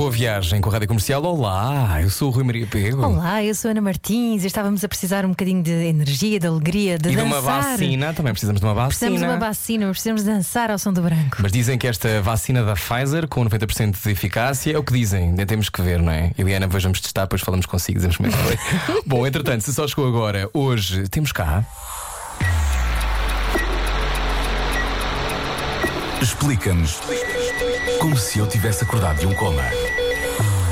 Boa viagem com a Rádio Comercial. Olá, eu sou o Rui Maria Pego. Olá, eu sou Ana Martins e estávamos a precisar um bocadinho de energia, de alegria, de E de dançar. uma vacina, também precisamos de uma vacina. Precisamos de uma vacina, precisamos dançar ao som do branco. Mas dizem que esta vacina da Pfizer, com 90% de eficácia, é o que dizem. Ainda temos que ver, não é? Eliana, depois vamos testar, depois falamos consigo, dizemos como é que foi. Bom, entretanto, se só chegou agora, hoje temos cá. Explica-nos como se eu tivesse acordado de um coma.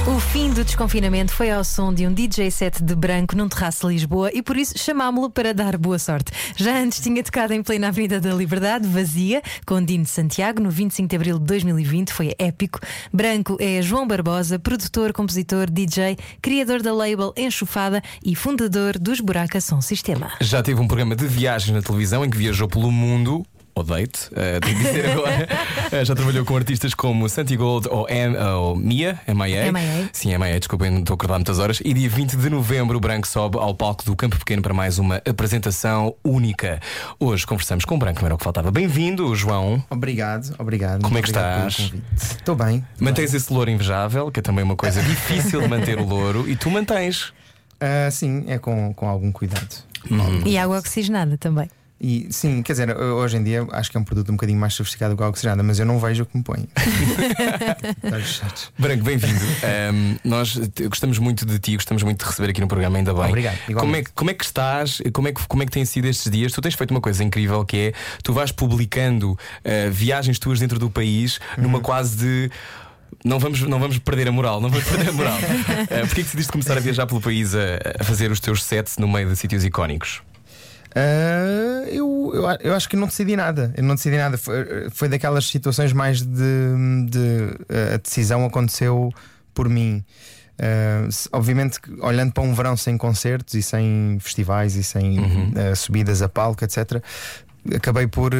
O fim do desconfinamento foi ao som de um DJ set de branco num terraço de Lisboa e por isso chamámo-lo para dar boa sorte. Já antes tinha tocado em plena Avenida da Liberdade, vazia, com Dino de Santiago, no 25 de abril de 2020, foi épico. Branco é João Barbosa, produtor, compositor, DJ, criador da label Enxufada e fundador dos Buraca Som Sistema. Já teve um programa de viagem na televisão em que viajou pelo mundo. Odeio-te, uh, tenho que dizer agora. Uh, já trabalhou com artistas como Santi Gold ou, M, ou Mia, MIA. MIA. Sim, MIA, desculpem, não estou a acordar muitas horas. E dia 20 de novembro, o Branco sobe ao palco do Campo Pequeno para mais uma apresentação única. Hoje conversamos com o Branco, não era o que faltava. Bem-vindo, João. Obrigado, obrigado. Como é que Obrigado pelo estás? convite. Estou bem. Mantens esse louro invejável, que é também uma coisa difícil de manter o louro, e tu mantens. Ah, sim, é com, com algum cuidado. E água oxigenada também. E sim, quer dizer, hoje em dia acho que é um produto um bocadinho mais sofisticado do que a oxigenada, mas eu não vejo o que me põe. Branco, bem-vindo. Ahm, nós gostamos muito de ti, gostamos muito de receber aqui no programa, ainda bem. Obrigado, igualmente. Como é, que- como é que estás? Como é que, como é que têm sido estes dias? Tu tens feito uma coisa incrível que é tu vais publicando ah, viagens tuas dentro do país Uhum. numa quase de. Não vamos, não vamos perder a moral, não vamos perder a moral. Ah, Porquê é que decidiste começar a viajar pelo país a, a fazer os teus sets no meio de sítios icónicos? Ah, eu, eu, eu acho que não decidi nada. Eu não decidi nada. Foi, foi daquelas situações mais de. de ah, a decisão aconteceu por mim. Se- obviamente, olhando para um verão sem concertos e sem festivais e sem ah, subidas a palco, etc., acabei por,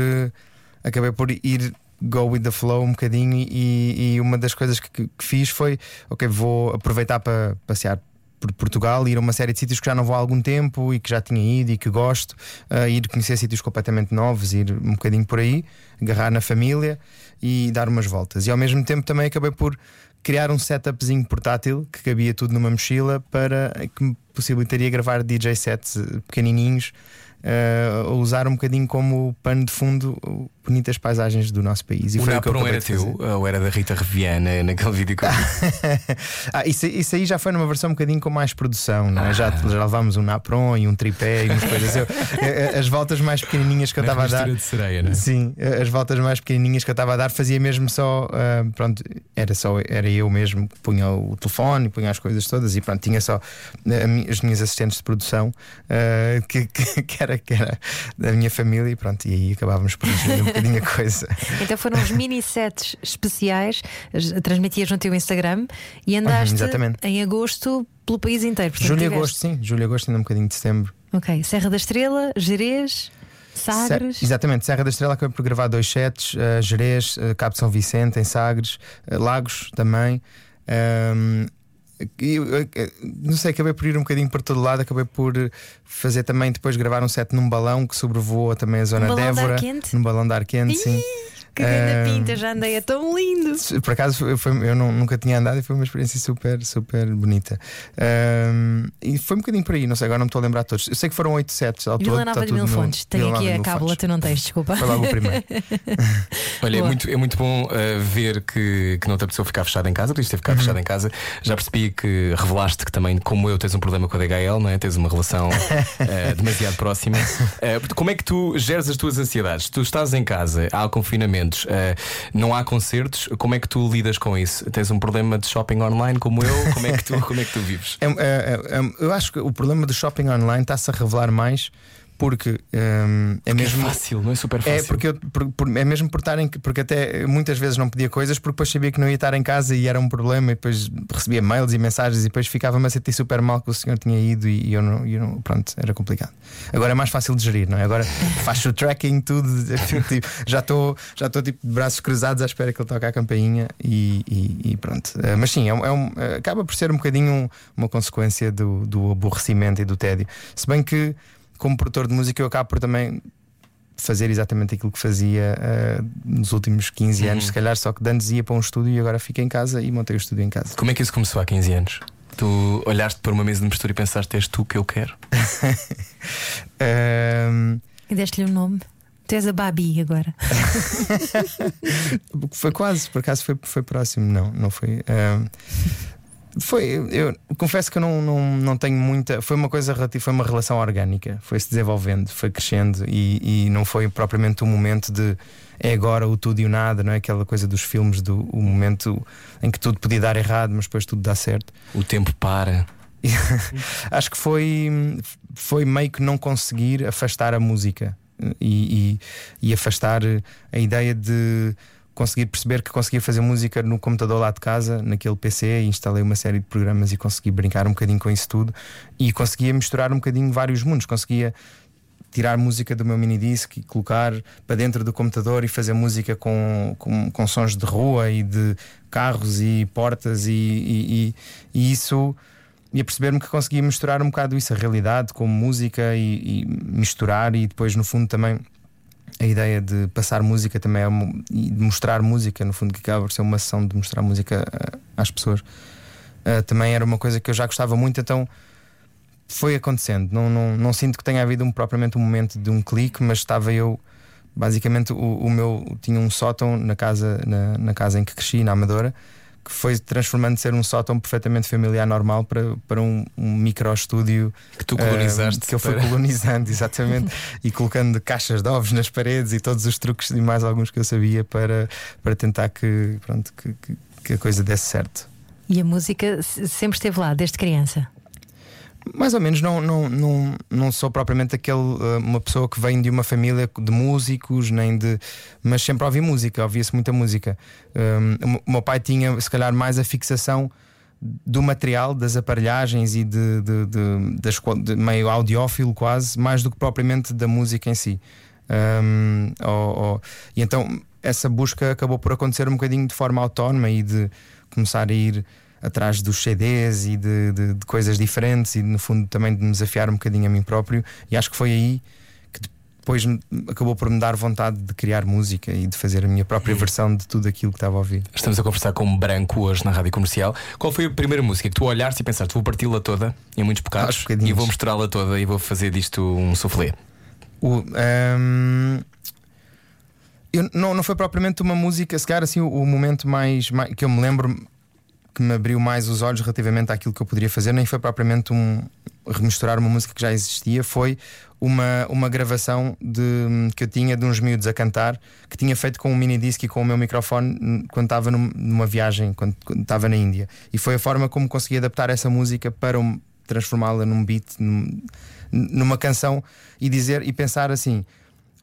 acabei por ir go with the flow um bocadinho. E, e uma das coisas que, que fiz foi: ok, vou aproveitar para passear por Portugal, ir a uma série de sítios que já não vou há algum tempo e que já tinha ido e que gosto, uh, ir conhecer sítios completamente novos, ir um bocadinho por aí, agarrar na família e dar umas voltas. E ao mesmo tempo também acabei por criar um setupzinho portátil que cabia tudo numa mochila para que me possibilitaria gravar DJ sets eh, pequenininhos. Uh, usar um bocadinho como pano de fundo uh, bonitas paisagens do nosso país. E o Napron era teu ou era da Rita Reviana naquele vídeo que eu ah, isso, isso aí já foi numa versão um bocadinho com mais produção, não é? Já, já levámos um napron e um tripé e umas coisas. Eu- eh, as voltas mais pequenininhas que eu estava a dar. de sereia, não é? Sim, eh, as voltas mais pequenininhas que eu estava a dar fazia mesmo só. ah, pronto, era só era eu mesmo que punha o telefone, punha as coisas todas e pronto, tinha só eh, mi- as minhas assistentes de produção ah, que, que, que era, que era da minha família e pronto, e aí acabávamos por um bocadinho a coisa. Então foram os mini sets especiais, as- transmitias no teu Instagram e andaste Uhum, em agosto pelo país inteiro. Portanto, Julho e agosto, sim, julho e agosto, ainda um bocadinho de setembro. Ok, Serra da Estrela, Jerez, Sagres. Exatamente, Serra da Estrela acabei por gravar dois sets, uh, Jerez, uh, Cabo de São Vicente, em Sagres, uh, Lagos também. Um, e eu, eu, eu, não sei, acabei por ir um bocadinho por todo lado, acabei por fazer também depois gravar um set num balão que sobrevoa também a zona Um de balão de ar Évora. quente? Num balão de ar quente, sim. Que grande pinta, já andei, é tão lindo. Por acaso foi- foi- eu não- nunca tinha andado e foi uma experiência super, super bonita. Um, e foi um bocadinho por aí, não sei, agora não me estou a lembrar de todos. Eu sei que foram oito sets ao todo. Vila está Nova de Mil no- Fontes. Tenho Vila Nova aqui a cábula, tu não tens, desculpa. Foi logo o primeiro. Olha, é muito, é muito bom uh, ver que, que não te apeteceu ficar fechado em casa, podias ter ficado Uhum. fechado em casa. Já percebi que revelaste que também, como eu, tens um problema com a DHL, não é? Tens uma relação uh, demasiado próxima. Uh, portanto, como é que tu geres as tuas ansiedades? Tu estás em casa, há uh, não há concertos, como é que tu lidas com isso? Tens um problema de shopping online como eu? Como é que tu, como é que tu vives? É, é, é, eu acho que o problema do shopping online está-se a revelar mais porque hum, é Que mesmo. é fácil, não é super fácil. É porque eu, por- por- é mesmo por estar em porque até muitas vezes não pedia coisas porque depois sabia que não ia estar em casa e era um problema e depois recebia mails e mensagens e depois ficava-me a sentir super mal que o senhor tinha ido e, e eu, não, eu não- pronto, era complicado. Agora é mais fácil de gerir, não é? Agora faço o tracking, tudo, tipo, já estou já tipo de braços cruzados à espera que ele toque a campainha e, e- e pronto. Eh, Mas sim, é um- é um- eh, acaba por ser um bocadinho um- uma consequência do, do aborrecimento e do tédio. Se bem que como produtor de música eu acabo por também fazer exatamente aquilo que fazia eh, nos últimos 15 anos, se calhar, só que de antes ia para um estúdio e agora fico em casa e montei o estúdio em casa. Como é que isso começou há 15 anos? Tu olhaste para uma mesa de mistura e pensaste, és tu que eu quero? Ahm, E deste-lhe um nome. Tu és a Babi agora. foi quase, por acaso foi, foi próximo, não, não foi. ahm, foi, eu confesso que eu não, não, não tenho muita. Foi uma coisa relativa, foi uma relação orgânica, foi-se desenvolvendo, foi crescendo e, e não foi propriamente um momento de é agora o tudo e o nada, não é aquela coisa dos filmes, do o momento em que tudo podia dar errado, mas depois tudo dá certo. O tempo para. Acho que foi, foi meio que não conseguir afastar a música e, e- e afastar a ideia de conseguir perceber que conseguia fazer música no computador lá de casa, naquele PC, e instalei uma série de programas e consegui brincar um bocadinho com isso tudo. E conseguia misturar um bocadinho vários mundos, conseguia tirar música do meu minidisc e colocar para dentro do computador e fazer música com, com, com sons de rua e de carros e portas e, e, e- e isso e a perceber-me que conseguia misturar um bocado isso, a realidade com música e, e misturar e depois no fundo também a ideia de passar música também é e de mostrar música, no fundo, que acaba por ser uma sessão de mostrar música ah, às pessoas. Ah, também era uma coisa que eu já gostava muito, então foi acontecendo. Não, não, não sinto que tenha havido um, propriamente um momento de um clique, mas estava eu. Basicamente, o, o meu tinha um sótão na casa, na, na casa em que cresci, na Amadora, que foi transformando de ser um sótão perfeitamente familiar, normal, para, para um, um micro-estúdio Que tu colonizaste. ah, que eu fui para- colonizando, exatamente, e colocando caixas de ovos nas paredes e todos os truques e mais alguns que eu sabia para, para tentar que, pronto, que, que- que a coisa desse certo. E a música se- sempre esteve lá, desde criança. Mais ou menos, não, não, não, não sou propriamente aquele, uh, uma pessoa que vem de uma família de músicos, nem de. Mas sempre ouvi música, ouvia-se muita música. Um, o meu- o meu pai tinha, se calhar, mais a fixação do material, das aparelhagens e de, de, de- das, de meio audiófilo quase, mais do que propriamente da música em si. Um, ou- ou- e então essa busca acabou por acontecer um bocadinho de forma autónoma e de começar a ir atrás dos CDs e de, de- de coisas diferentes e no fundo também de me desafiar um bocadinho a mim próprio e acho que foi aí que depois me- acabou por me dar vontade de criar música e de fazer a minha própria versão de tudo aquilo que estava a ouvir. Estamos a conversar com um branco hoje na rádio comercial. Qual foi a primeira música que tu olhaste e pensaste, vou parti-la toda em muitos bocados bocadinhos. e vou misturá-la toda e vou fazer disto um soufflé? O, ehm, eu, não, não foi propriamente uma música, se calhar assim, o, o momento mais, mais- que eu me lembro que me abriu mais os olhos relativamente àquilo que eu poderia fazer, nem foi propriamente um remisturar uma música que já existia, foi uma, uma gravação de, que eu tinha de uns miúdos a cantar, que tinha feito com um mini disc e com o meu microfone quando estava num- numa viagem, quando, quando estava na Índia. E foi a forma como consegui adaptar essa música para um- transformá-la num beat, num- numa canção e dizer e pensar assim.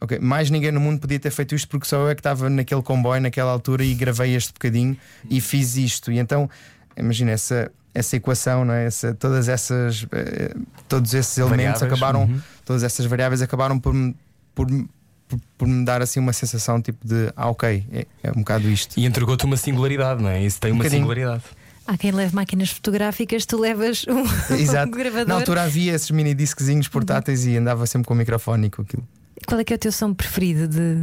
Ok, mais ninguém no mundo podia ter feito isto porque só eu é que estava naquele comboio naquela altura e gravei este bocadinho e fiz isto. E então, imagina essa, essa equação, não é? Essa, todas essas, eh, todos esses elementos Variáveis, acabaram, uhum. todas essas variáveis acabaram por me, por, me- por, por me dar assim uma sensação tipo de ah, ok, é, é um bocado isto. E entregou-te uma singularidade, não é? Isso tem Um uma bocadinho. singularidade. Há quem leve máquinas fotográficas, tu levas um, Exato. um gravador. Na altura havia esses mini disquezinhos portáteis e andava sempre com o microfone e com aquilo. Qual é que é o teu som preferido de,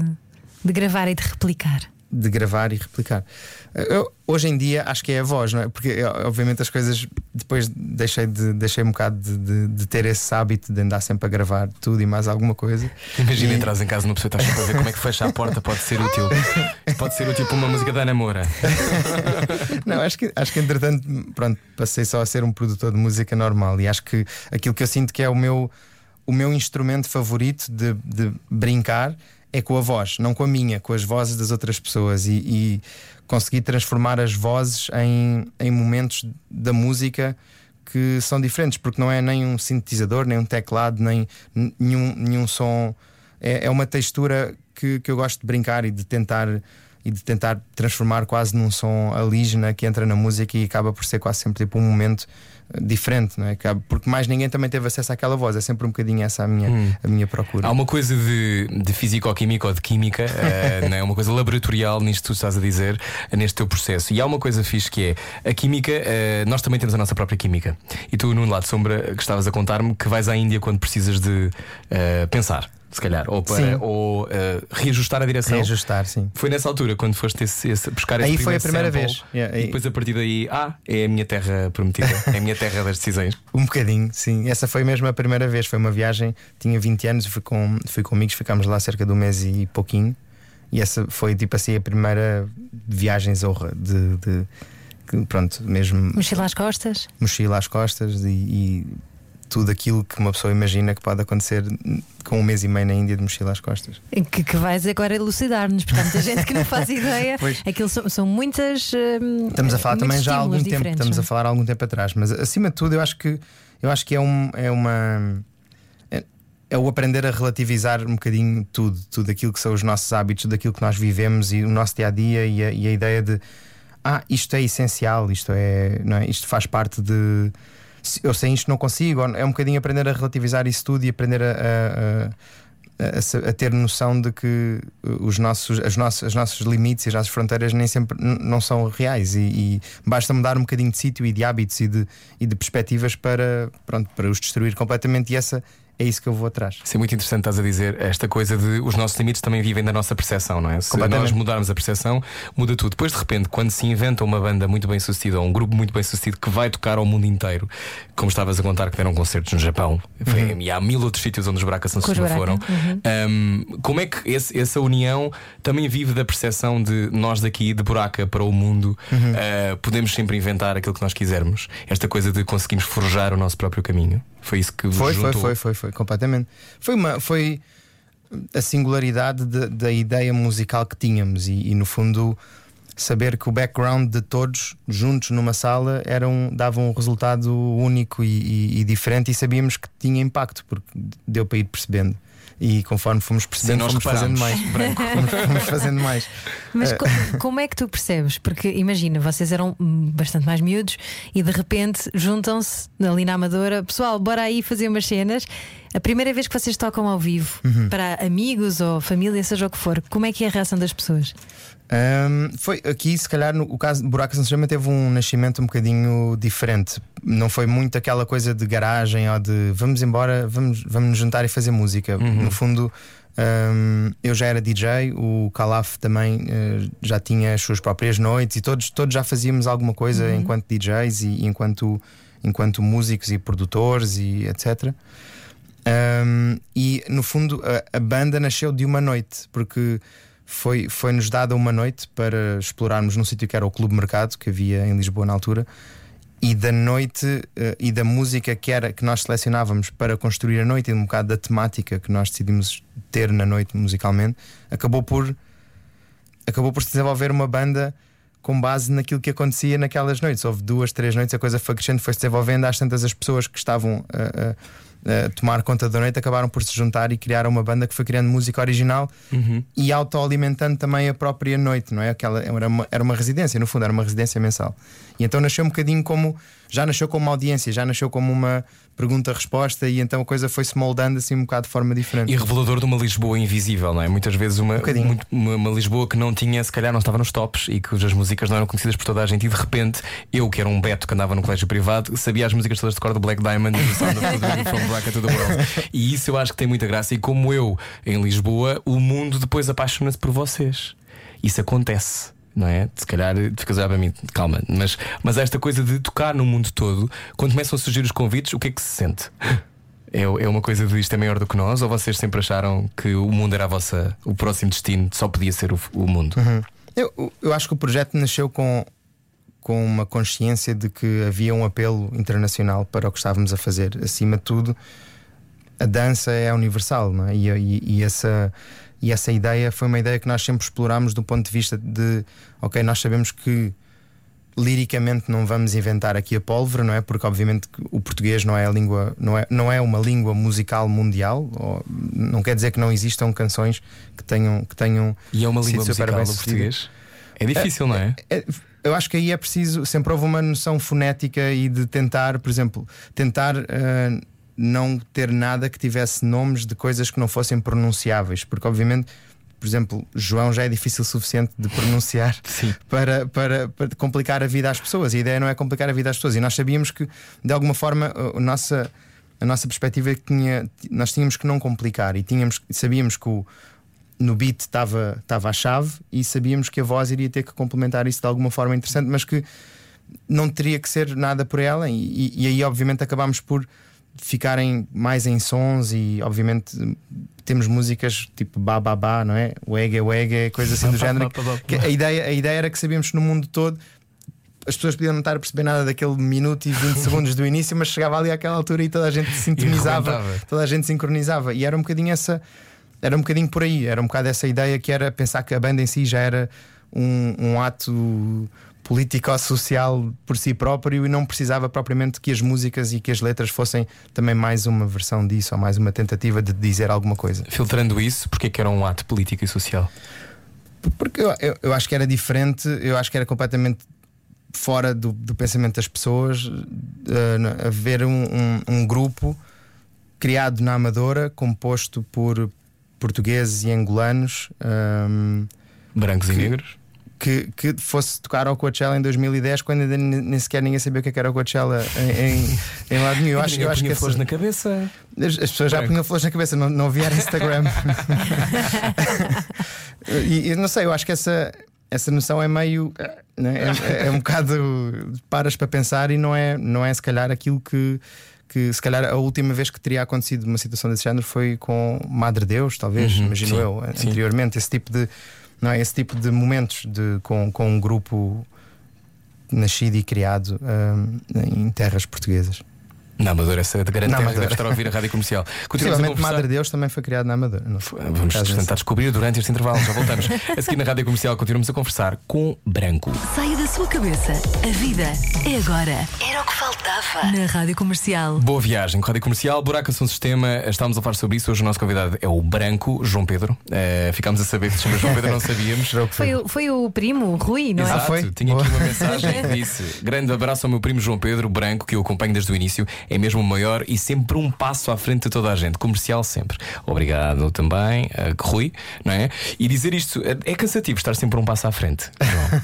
de gravar e de replicar? de gravar e replicar. Eu, hoje em dia acho que é a voz, não é? Porque obviamente as coisas depois deixei, de, deixei um bocado de, de- de ter esse hábito de andar sempre a gravar tudo e mais alguma coisa. Imagina E- entras em casa numa pessoa e estás sempre a ver como é que fecha a porta, pode ser útil. Pode ser útil para uma música da Ana Moura. Não, acho que, acho que entretanto, pronto, passei só a ser um produtor de música normal e acho que aquilo que eu sinto que é o meu, o meu instrumento favorito de, de brincar é com a voz, não com a minha, com as vozes das outras pessoas e, e conseguir transformar as vozes em, em momentos da música que são diferentes, porque não é nem um sintetizador, nem um teclado, nem nenhum, nenhum som. É, é uma textura que, que eu gosto de brincar e de tentar e de tentar transformar quase num som alígena que entra na música e acaba por ser quase sempre tipo um momento diferente, não é? Porque mais ninguém também teve acesso àquela voz, é sempre um bocadinho essa a minha, a minha procura. Há uma coisa de, de físico-química ou de química, eh, não é? uma coisa laboratorial nisto que tu estás a dizer, neste teu processo. E há uma coisa fixe que é a química, eh, nós também temos a nossa própria química. E tu, no lado sombra, que estavas a contar-me que vais à Índia quando precisas de eh, pensar, se calhar, ou, para, ou eh, reajustar a direção. Reajustar, sim. Foi nessa altura quando foste esse, esse- buscar esse Aí foi a primeira sample, vez. Yeah, e depois a partir daí, ah, é a minha terra prometida, é a minha terra das decisões. Um bocadinho, sim. Essa foi mesmo a primeira vez. Foi uma viagem, tinha 20 anos, fui com, fui com amigos, ficámos lá cerca de um mês e pouquinho. E essa foi tipo assim a primeira viagem zorra de, de- pronto, mesmo Mochila às costas? mochila às costas e, e tudo aquilo que uma pessoa imagina que pode acontecer com um mês e meio na Índia de mochila às costas. Que, que vais agora elucidar-nos, porque há muita gente que não faz ideia. Pois. Aquilo são, são muitas. hum, Estamos a falar também já há algum tempo, estamos a não é? falar há algum tempo atrás, mas acima de tudo eu acho que eu acho que é, um, é uma é, é o aprender a relativizar um bocadinho tudo, tudo aquilo que são os nossos hábitos, tudo aquilo que nós vivemos e o nosso dia a dia e a, e a ideia de ah, isto é essencial, isto é, não é? isto faz parte de eu sem isto não consigo, é um bocadinho aprender a relativizar isso tudo e aprender a- a- a, a ter noção de que uh, os nossos, as nossas, os nossos limites e as nossas fronteiras nem sempre não são reais. E, e basta mudar um bocadinho de sítio e de hábitos e de, e de perspectivas para, pronto, para os destruir completamente. E essa é isso que eu vou atrás. Isso é muito interessante, estás a dizer, esta coisa de os nossos limites também vivem da nossa percepção, não é? Se nós mudarmos a percepção, muda tudo. Depois, de repente, quando se inventa uma banda muito bem sucedida ou um grupo muito bem sucedido que vai tocar ao mundo inteiro, como estavas a contar que deram concertos no Japão, foi- e há mil outros sítios onde os Bracas não Bracas, foram. uhum. Um, como é que esse- essa união também vive da percepção de nós daqui, de buraca para o mundo, uh, podemos sempre inventar aquilo que nós quisermos? Esta coisa de conseguirmos forjar o nosso próprio caminho. Foi isso que vos Foi, foi, juntou. foi, foi, foi, completamente. Foi, uma, foi a singularidade de- da ideia musical que tínhamos e, e, no fundo saber que o background de todos juntos numa sala era um, dava um resultado único e, e- e diferente e sabíamos que tinha impacto porque deu para ir percebendo. E conforme fomos percebendo, nós fomos fazendo mais. reparámos. Fomos, fomos fazendo mais. Mas co- como é que tu percebes? Porque imagina, vocês eram bastante mais miúdos e de repente juntam-se ali na Amadora, pessoal, bora aí fazer umas cenas. A primeira vez que vocês tocam ao vivo Uhum. para amigos ou família, seja o que for, como é que é a reação das pessoas? Ahm, foi aqui, se calhar, no o caso de Buracos Chama teve um nascimento um bocadinho diferente. Não foi muito aquela coisa de garagem ou de vamos embora, vamos, vamos nos juntar e fazer música. No fundo, ahm, eu já era DJ, o Calaf também eh, já tinha as suas próprias noites e todos, todos já fazíamos alguma coisa enquanto DJs e enquanto, enquanto músicos e produtores e etc. Um, e no fundo a, a banda nasceu de uma noite, porque foi, foi-nos dada uma noite para explorarmos num sítio que era o Clube Mercado, que havia em Lisboa na altura, e da noite eh, e da música que, era, que nós selecionávamos para construir a noite e um bocado da temática que nós decidimos ter na noite musicalmente, acabou por acabou por se desenvolver uma banda com base naquilo que acontecia naquelas noites. Houve duas, três noites, a coisa foi crescendo, foi se desenvolvendo. Às tantas, as pessoas que estavam a, a- a tomar conta da noite acabaram por se juntar e criar uma banda que foi criando música original e autoalimentando também a própria noite, não é? Aquela, era, uma, era uma residência, no fundo, era uma residência mensal. E então nasceu um bocadinho como. Já nasceu como uma audiência, já nasceu como uma pergunta-resposta, e então a coisa foi-se moldando assim um bocado de forma diferente. E revelador de uma Lisboa invisível, não é? Muitas vezes uma, muito- uma, uma Lisboa que não tinha, se calhar não estava nos tops e cujas músicas não eram conhecidas por toda a gente. E de repente, eu que era um Beto que andava no colégio privado, sabia as músicas todas de cor do Black Diamond e do Sound of the From Bracket to the World. E isso eu acho que tem muita graça. E como eu em Lisboa, o mundo depois apaixona-se por vocês. Isso acontece. Não é? Se calhar ficas a para mim, calma, mas, mas esta coisa de tocar no mundo todo, quando começam a surgir os convites, o que é que se sente? É, é uma coisa de isto é maior do que nós? Ou vocês sempre acharam que o mundo era a vossa, o próximo destino, só podia ser o, o mundo? Eu, eu acho que o projeto nasceu com, com uma consciência de que havia um apelo internacional para o que estávamos a fazer. Acima de tudo, a dança é universal, não é? E, e- e essa, e essa ideia foi uma ideia que nós sempre explorámos do ponto de vista de, ok, nós sabemos que liricamente não vamos inventar aqui a pólvora, não é? Porque obviamente o português não é a língua, não é, não é uma língua musical mundial, ou, não quer dizer que não existam canções que tenham que tenham E é uma língua super musical do português. É difícil, não é? É, eu acho que aí é preciso, sempre houve uma noção fonética e de tentar, por exemplo, tentar ah, não ter nada que tivesse nomes de coisas que não fossem pronunciáveis, porque obviamente. Por exemplo, João já é difícil o suficiente de pronunciar para, para, para complicar a vida às pessoas. A ideia não é complicar a vida às pessoas. E nós sabíamos que, de alguma forma, a, nossa, a nossa perspectiva é que tinha, nós tínhamos que não complicar e tínhamos, sabíamos que o, no beat estava estava a chave e sabíamos que a voz iria ter que complementar isso de alguma forma interessante, mas que não teria que ser nada por ela. E- e aí, obviamente, acabámos por ficarem mais em sons e, obviamente, temos músicas tipo bababá, não é? Wege, wege, coisa assim do género. Que a, ideia, a ideia era que sabíamos que no mundo todo as pessoas podiam não estar a perceber nada daquele minuto e 20 segundos do início, mas chegava ali àquela altura e toda a gente sintonizava, toda a gente sincronizava. E era um bocadinho essa, era um bocadinho por aí, era um bocado essa ideia que era pensar que a banda em si já era um, um ato político-social por si próprio e não precisava propriamente que as músicas e que as letras fossem também mais uma versão disso ou mais uma tentativa de dizer alguma coisa. Filtrando isso, porque é que era um ato político e social? Porque eu, eu, eu acho que era diferente, eu acho que era completamente fora do, do pensamento das pessoas uh, haver um, um, um grupo criado na Amadora, composto por portugueses e angolanos. um, Brancos e negros? Que, que fosse tocar ao Coachella em 2010 quando ainda nem sequer ninguém sabia o que é que era o Coachella em, em, em lado nenhum. Eu acho, eu acho que flores na cabeça. as, as pessoas já Branco. punham flores na cabeça, não, não havia era Instagram. e eu não sei, eu acho que essa, essa noção é meio. né, É, é um bocado. Paras para pensar e não é, não é se calhar aquilo que. Que se calhar a última vez que teria acontecido uma situação desse género foi com Madre Deus, talvez, Uhum, imagino sim, eu, sim. anteriormente. Esse tipo de, não é? esse tipo de momentos de, com, com um grupo nascido e criado hum, em terras portuguesas. Na Amadora, essa de grande Na terra que Amadora. deve estar a ouvir a rádio comercial. Continuamos a Possivelmente. Madre Deus também foi criado na Amadora. não? Vamos tentar descobrir durante este intervalo, já voltamos. a seguir na rádio comercial, continuamos a conversar com Branco. Saia da sua cabeça. A vida é agora. Era o que faltava. Na Rádio Comercial. Boa viagem, com rádio comercial, buraco São Sistema. Estávamos a falar sobre isso. Hoje o nosso convidado é o Branco, João Pedro. Eh, ficámos a saber que se chama João Pedro, não sabíamos. Foi o, foi o primo, Rui, não é? Exato, foi? tinha Boa. aqui uma mensagem que disse: Grande abraço ao meu primo João Pedro Branco, que eu acompanho desde o início, é mesmo maior e sempre um passo à frente de toda a gente, comercial sempre. Obrigado também, eh, Rui, não é? E dizer isto é é cansativo estar sempre um passo à frente. João.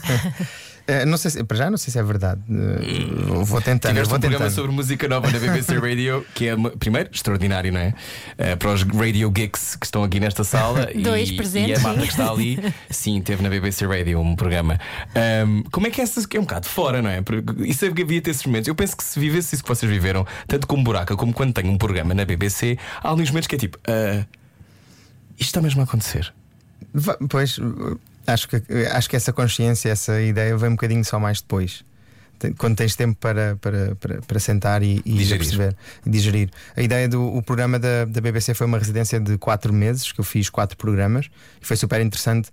Eh, não sei se, para já não sei se é verdade. Eh, vou tentando. Tiveste vou um programa tentando. sobre música nova na BBC Radio, que é, primeiro, extraordinário, não é? Eh, para os Radio Geeks que estão aqui nesta sala e, Dois e presentes, a malta sim. que está ali, sim, teve na BBC Radio um programa. Ahm, como é que é essa que é um bocado fora, não é? Porque Isso havia ter esses momentos. Eu penso que se vivesse isso que vocês viveram, tanto como buraca, como quando tenho um programa na BBC, há alguns momentos que é tipo, ah, isto está mesmo a acontecer. Pois, acho que, acho que essa consciência, essa ideia vem um bocadinho só mais depois. Quando tens tempo para, para, para, para sentar e, e Digerir. perceber e digerir. A ideia do o programa da, da BBC foi uma residência de quatro meses, que eu fiz quatro programas, e foi super interessante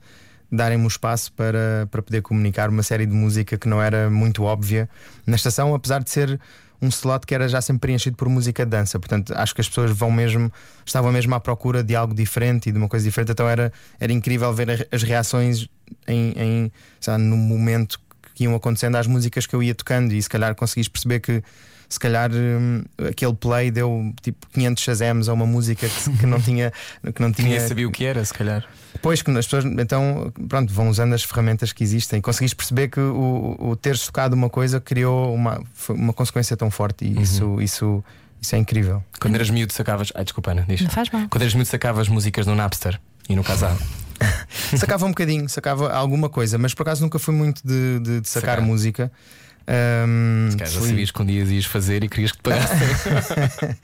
darem-me o espaço para, para poder comunicar uma série de música que não era muito óbvia na estação, apesar de ser um slot que era já sempre preenchido por música de dança. Portanto, acho que as pessoas vão mesmo, estavam mesmo à procura de algo diferente e de uma coisa diferente. Então era, era incrível ver as reações em, em lá, no momento que iam acontecendo às músicas que eu ia tocando e se calhar conseguis perceber que se calhar hum, aquele play deu tipo 500 chazems a uma música que, que não tinha que não tinha Ninguém sabia o que era, se calhar. Pois que as pessoas então pronto, vão usando as ferramentas que existem. Conseguiste perceber que o, o teres tocado uma coisa criou uma, foi uma consequência tão forte e isso, isso, isso é incrível. Quando eras miúdo, sacavas. Ai, desculpa, Ana, diz. Não faz mal. Quando eras miúdo, sacavas músicas no Napster e no Casado. Sacava um bocadinho, sacava alguma coisa, mas por acaso nunca fui muito de, de- de sacar, Sacar. música. Ahm, Se calhar já sabias que um dia ias fazer e querias que te pagassem.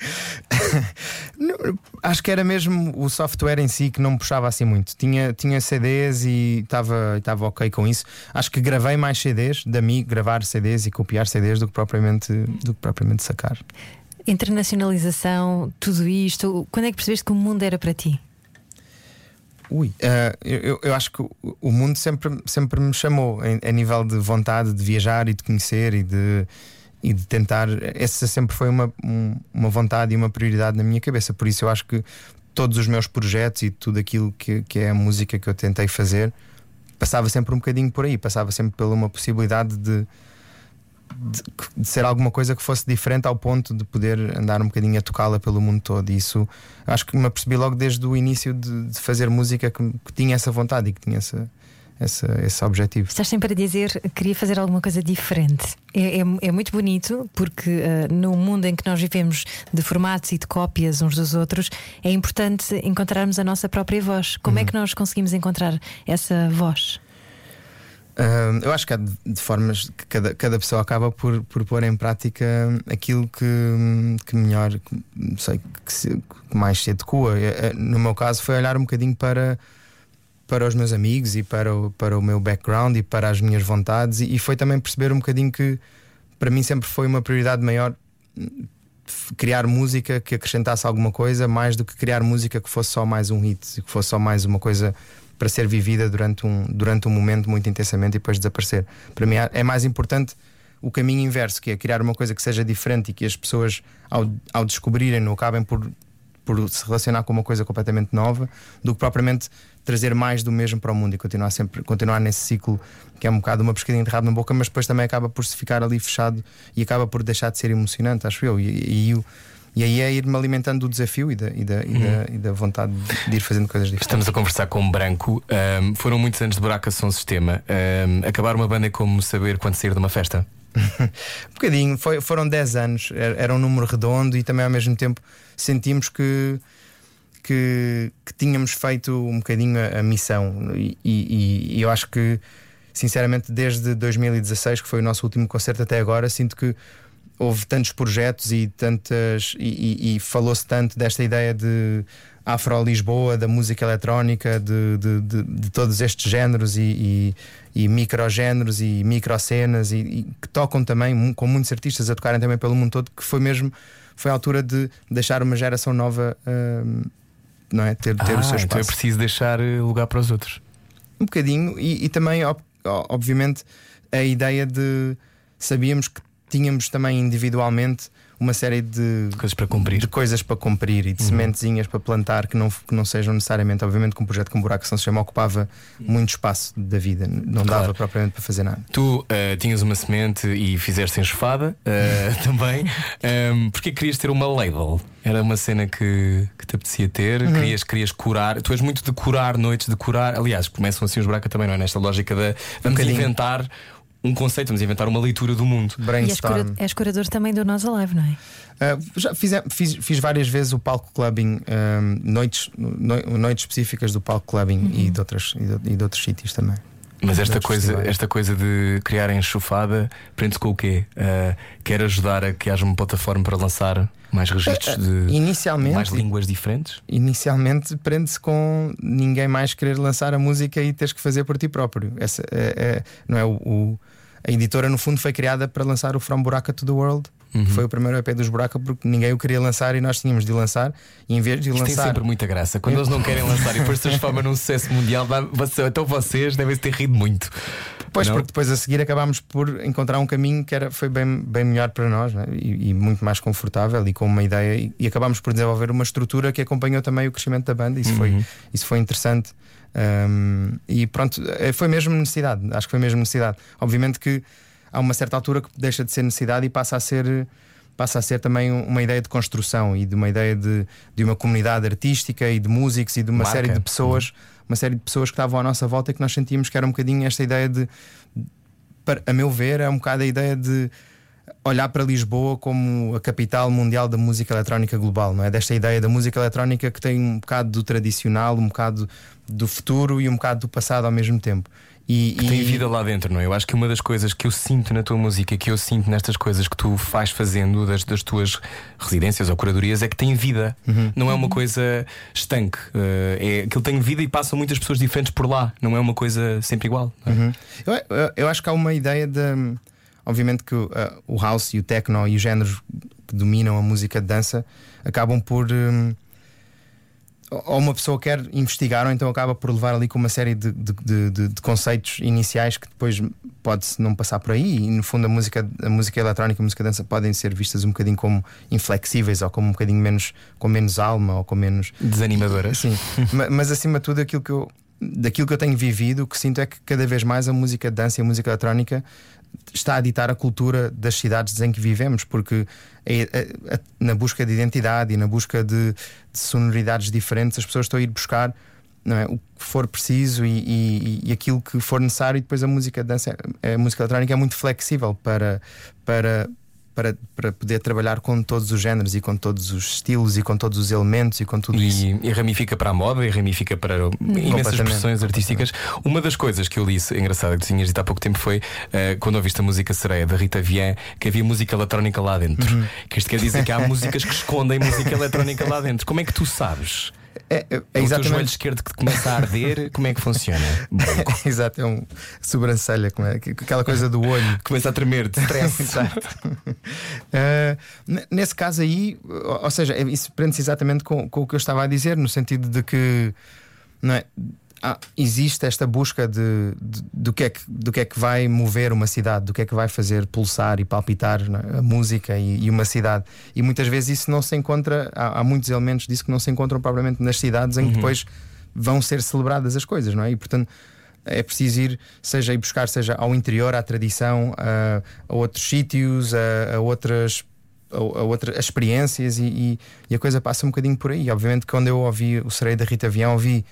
Acho que era mesmo o software em si que não me puxava assim muito. Tinha, tinha CDs e estava ok com isso. Acho que gravei mais CDs, de mim gravar CDs e copiar CDs do que propriamente, do que propriamente sacar. Internacionalização, tudo isto. Quando é que percebeste que o mundo era para ti? Ui, uh, eu, eu acho que o mundo sempre, sempre me chamou a nível de vontade de viajar e de conhecer e de, e de tentar. Essa sempre foi uma, uma vontade e uma prioridade na minha cabeça. Por isso eu acho que todos os meus projetos e tudo aquilo que, que é a música que eu tentei fazer passava sempre um bocadinho por aí, passava sempre pela uma possibilidade de de, de, ser alguma coisa que fosse diferente ao ponto de poder andar um bocadinho a tocá-la pelo mundo todo. E isso acho que me apercebi logo desde o início de, de fazer música que, que, tinha essa vontade e que tinha essa, essa, esse objetivo. Estás sempre a dizer que queria fazer alguma coisa diferente. É, é, é muito bonito porque uh, no mundo em que nós vivemos de formatos e de cópias uns dos outros, é importante encontrarmos a nossa própria voz. Como é uhum. é que nós conseguimos encontrar essa voz? Uh, eu acho que há de, de, formas que cada, cada pessoa acaba por, por pôr em prática aquilo que, que melhor, que, sei, que, se, que mais se adequa. É, é, no meu caso, foi olhar um bocadinho para, para os meus amigos e para o, para o meu background e para as minhas vontades, e, e foi também perceber um bocadinho que para mim sempre foi uma prioridade maior criar música que acrescentasse alguma coisa mais do que criar música que fosse só mais um hit, que fosse só mais uma coisa para ser vivida durante um, durante um momento muito intensamente e depois desaparecer. Para mim é mais importante o caminho inverso, que é criar uma coisa que seja diferente e que as pessoas, ao, ao descobrirem-no, acabem por, por se relacionar com uma coisa completamente nova, do que propriamente trazer mais do mesmo para o mundo e continuar sempre continuar nesse ciclo que é um bocado uma pescadinha de rabo na boca, mas depois também acaba por se ficar ali fechado e acaba por deixar de ser emocionante, acho eu. E, e, e aí é ir-me alimentando do desafio e da, e, da, e, da, uhum. e da, vontade de ir fazendo coisas diferentes. Estamos a conversar com o Branco. Um, foram muitos anos de buraca som sistema. Um, acabar uma banda é como saber quando sair de uma festa? um bocadinho, Foi, foram 10 anos, era um número redondo e também ao mesmo tempo sentimos que. Que, que tínhamos feito um bocadinho a, a missão, e, e, e eu acho que, sinceramente, desde 2016, que foi o nosso último concerto até agora, sinto que houve tantos projetos e tantas e, e, e falou-se tanto desta ideia de Afro-Lisboa, da música eletrónica, de, de, de, de todos estes géneros e, e, e microgéneros e microcenas e, e que tocam também com muitos artistas a tocarem também pelo mundo todo, que foi mesmo foi a altura de deixar uma geração nova uh, não é? ter, ter ah, o seu espaço. Então é preciso deixar eh, lugar para os outros. Um bocadinho, e, e também, obviamente, a ideia de sabíamos que tínhamos também individualmente uma série de coisas para cumprir, de coisas para cumprir e de uhum. sementezinhas para plantar que não, que não sejam necessariamente, obviamente, que um projeto como Buraco São se chama ocupava muito espaço da vida, não claro. dava propriamente para fazer nada. Tu uh, tinhas uma semente e fizeste enxofada uh, também. Um, porque querias ter uma label? Era uma cena que, que te apetecia ter, uhum. querias, querias curar. Tu és muito de curar noites, de curar. Aliás, começam assim os Buraca também, não é? Nesta lógica de vamos um inventar um conceito, vamos inventar uma leitura do mundo. Brainstorm. E és, curador também do Nós Alive, não é? Uh, já fiz, fiz, fiz, várias vezes o palco clubbing, um, noites, no, noites específicas do palco clubbing uhum. e, de outras, e, de, e de outros sítios também. Mas esta coisa, esta coisa de criar enxofada prende-se com o quê? Uh, quer ajudar a que haja uma plataforma para lançar mais registros de inicialmente, mais línguas diferentes? Inicialmente prende-se com ninguém mais querer lançar a música e teres que fazer por ti próprio. Essa é, é não é o, o, a editora no fundo foi criada para lançar o From Buraca to the World Uhum. Que foi o primeiro EP dos Buraca porque ninguém o queria lançar e nós tínhamos de lançar. E em vez de Isto lançar. tem sempre muita graça. Quando eles não querem lançar e depois se transforma num sucesso mundial, então vocês devem ter rido muito. Pois, não? porque depois a seguir acabámos por encontrar um caminho que era, foi bem, bem melhor para nós né? e, e, muito mais confortável e com uma ideia. E, e, acabámos por desenvolver uma estrutura que acompanhou também o crescimento da banda. Isso, uhum. foi, isso foi interessante. Um, e pronto, eh, foi mesmo necessidade. Acho que foi mesmo necessidade. Obviamente que há uma certa altura que deixa de ser necessidade e passa a ser passa a ser também uma ideia de construção e de uma ideia de, de uma comunidade artística e de músicos e de uma Marca. série de pessoas, uhum. uma série de pessoas que estavam à nossa volta e que nós sentíamos que era um bocadinho esta ideia de, a meu ver, é um bocado a ideia de olhar para Lisboa como a capital mundial da música eletrónica global, não é? Desta ideia da música eletrónica que tem um bocado do tradicional, um bocado do futuro e um bocado do passado ao mesmo tempo. E, que tem vida lá dentro, não é? Eu acho que uma das coisas que eu sinto na tua música, que eu sinto nestas coisas que tu faz fazendo das, das tuas residências ou curadorias, é que tem vida. Uhum. Não é uma coisa estanque. Uh, é, aquilo tem vida e passam muitas pessoas diferentes por lá. Não é uma coisa sempre igual. É? Uhum. Eu, eu, eu, acho que há uma ideia de. Obviamente que uh, o house e o techno e os géneros que dominam a música de dança acabam por. Um, ou uma pessoa quer investigar, ou então acaba por levar ali com uma série de, de, de, de conceitos iniciais que depois pode-se não passar por aí. E no fundo, a música, a música eletrónica e a música dança podem ser vistas um bocadinho como inflexíveis, ou como um bocadinho menos, com menos alma, ou com menos. Desanimadoras. Sim, mas acima de tudo, aquilo que eu, daquilo que eu tenho vivido, o que sinto é que cada vez mais a música dança e a música eletrónica está a ditar a cultura das cidades em que vivemos, porque é, é, na busca de identidade e na busca de, de, sonoridades diferentes, as pessoas estão a ir buscar é, o que for preciso e, e, e, aquilo que for necessário, e depois a música dança, a música eletrónica é muito flexível para, para, para, para poder trabalhar com todos os géneros e com todos os estilos e com todos os elementos e com tudo e, isso. E ramifica para a moda e ramifica para imensas expressões artísticas. Uma das coisas que eu li, engraçada, que tinhas dito há pouco tempo, foi uh, quando ouviste a música Sereia da Rita Vien, que havia música eletrónica lá dentro. Uhum. Que isto quer dizer que há músicas que escondem música eletrónica lá dentro. Como é que tu sabes? É, é, é exatamente... o joelho esquerdo que começa a arder, como é que funciona? Exato, é um sobrancelha, é, aquela coisa do olho. Começa a tremer de stress. Exato. uh, nesse caso aí, ou seja, é, isso prende-se exatamente com, com o que eu estava a dizer, no sentido de que não é, ah, existe esta busca de, de, do, que é que, do que é que vai mover uma cidade, do que é que vai fazer pulsar e palpitar é? a música e, e, uma cidade. E muitas vezes isso não se encontra, há, há, muitos elementos disso que não se encontram propriamente nas cidades em que uhum. depois vão ser celebradas as coisas, não é? E portanto é preciso ir, seja ir buscar, seja ao interior, à tradição, a, a outros sítios, a, a outras a, a outras experiências e, e, e, a coisa passa um bocadinho por aí. Obviamente, quando eu ouvi o Sereio da Rita Avião, ouvi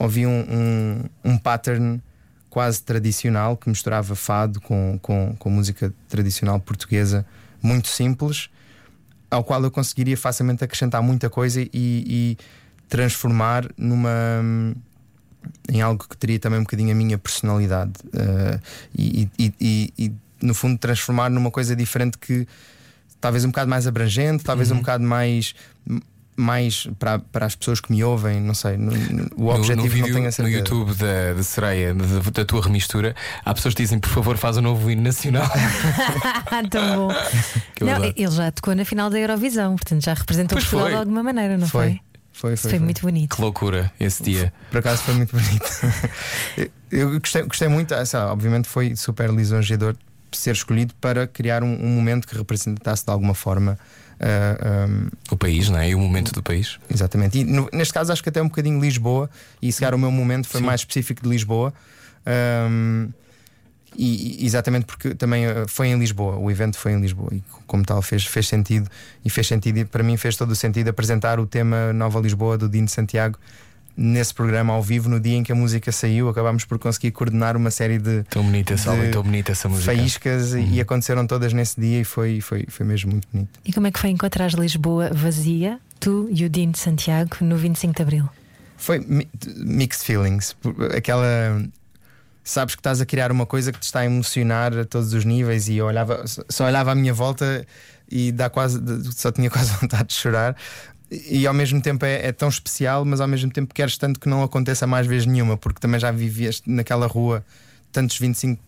ouvi um, um, um, pattern quase tradicional que misturava fado com, com, com música tradicional portuguesa, muito simples, ao qual eu conseguiria facilmente acrescentar muita coisa e, e transformar numa em algo que teria também um bocadinho a minha personalidade uh, e, e, e, e, no fundo transformar numa coisa diferente que talvez um bocado mais abrangente, talvez uhum. um bocado mais mais para, para as pessoas que me ouvem, não sei, no, no, o objetivo no, no vídeo, não tenho a certeza. No YouTube da, da Sereia, da, da, tua remistura, há pessoas que dizem, por favor, faz o novo hino nacional. Tão bom. Não, ele já tocou na final da Eurovisão, portanto já representou pois Portugal foi. de alguma maneira, não foi? Foi. Foi, foi, foi, muito bonito. Que loucura esse dia. Por acaso foi muito bonito. eu gostei, gostei muito, obviamente foi super lisonjeador ser escolhido para criar um, um momento que representasse de alguma forma Uh, ah, um, o país, não é? E o momento do país. Exatamente. E no, neste caso acho que até um bocadinho Lisboa, e se calhar o meu momento foi Sim. mais específico de Lisboa. Um, e, exatamente porque também ah, foi em Lisboa, o evento foi em Lisboa e como tal fez, fez sentido e fez sentido e para mim fez todo o sentido apresentar o tema Nova Lisboa do Dino Santiago nesse programa ao vivo, no dia em que a música saiu, acabámos por conseguir coordenar uma série de. Tão bonita, de tão bonita essa música. Faíscas uhum. e aconteceram todas nesse dia e foi, foi, foi mesmo muito bonito. E como é que foi encontrar Lisboa vazia, tu e o Dino de Santiago, no 25 de Abril? Foi mixed feelings. Aquela. Sabes que estás a criar uma coisa que te está a emocionar a todos os níveis e eu olhava, só olhava à minha volta e dá quase, só tinha quase vontade de chorar e ao mesmo tempo é, é, tão especial, mas ao mesmo tempo queres tanto que não aconteça mais vez nenhuma, porque também já vivias naquela rua tantos 25.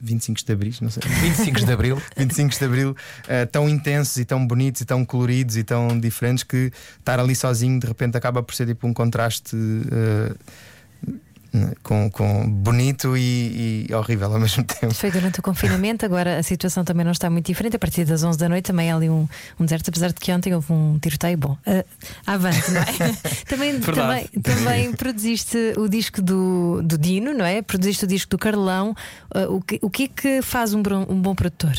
25 de Abril, não sei. 25 de Abril. 25 de Abril, uh, tão intensos e tão bonitos e tão coloridos e tão diferentes que estar ali sozinho de repente acaba por ser tipo um contraste. Uh, com, com bonito e, e, horrível ao mesmo tempo. Foi durante o confinamento, agora a situação também não está muito diferente. A partir das 11 da noite também há ali um, um deserto, apesar de que ontem houve um tiroteio bom. Uh, avante, não é? também, também, também produziste o disco do, do Dino, não é? Produziste o disco do Carlão. Uh, o, que, o que é que faz um, um bom produtor?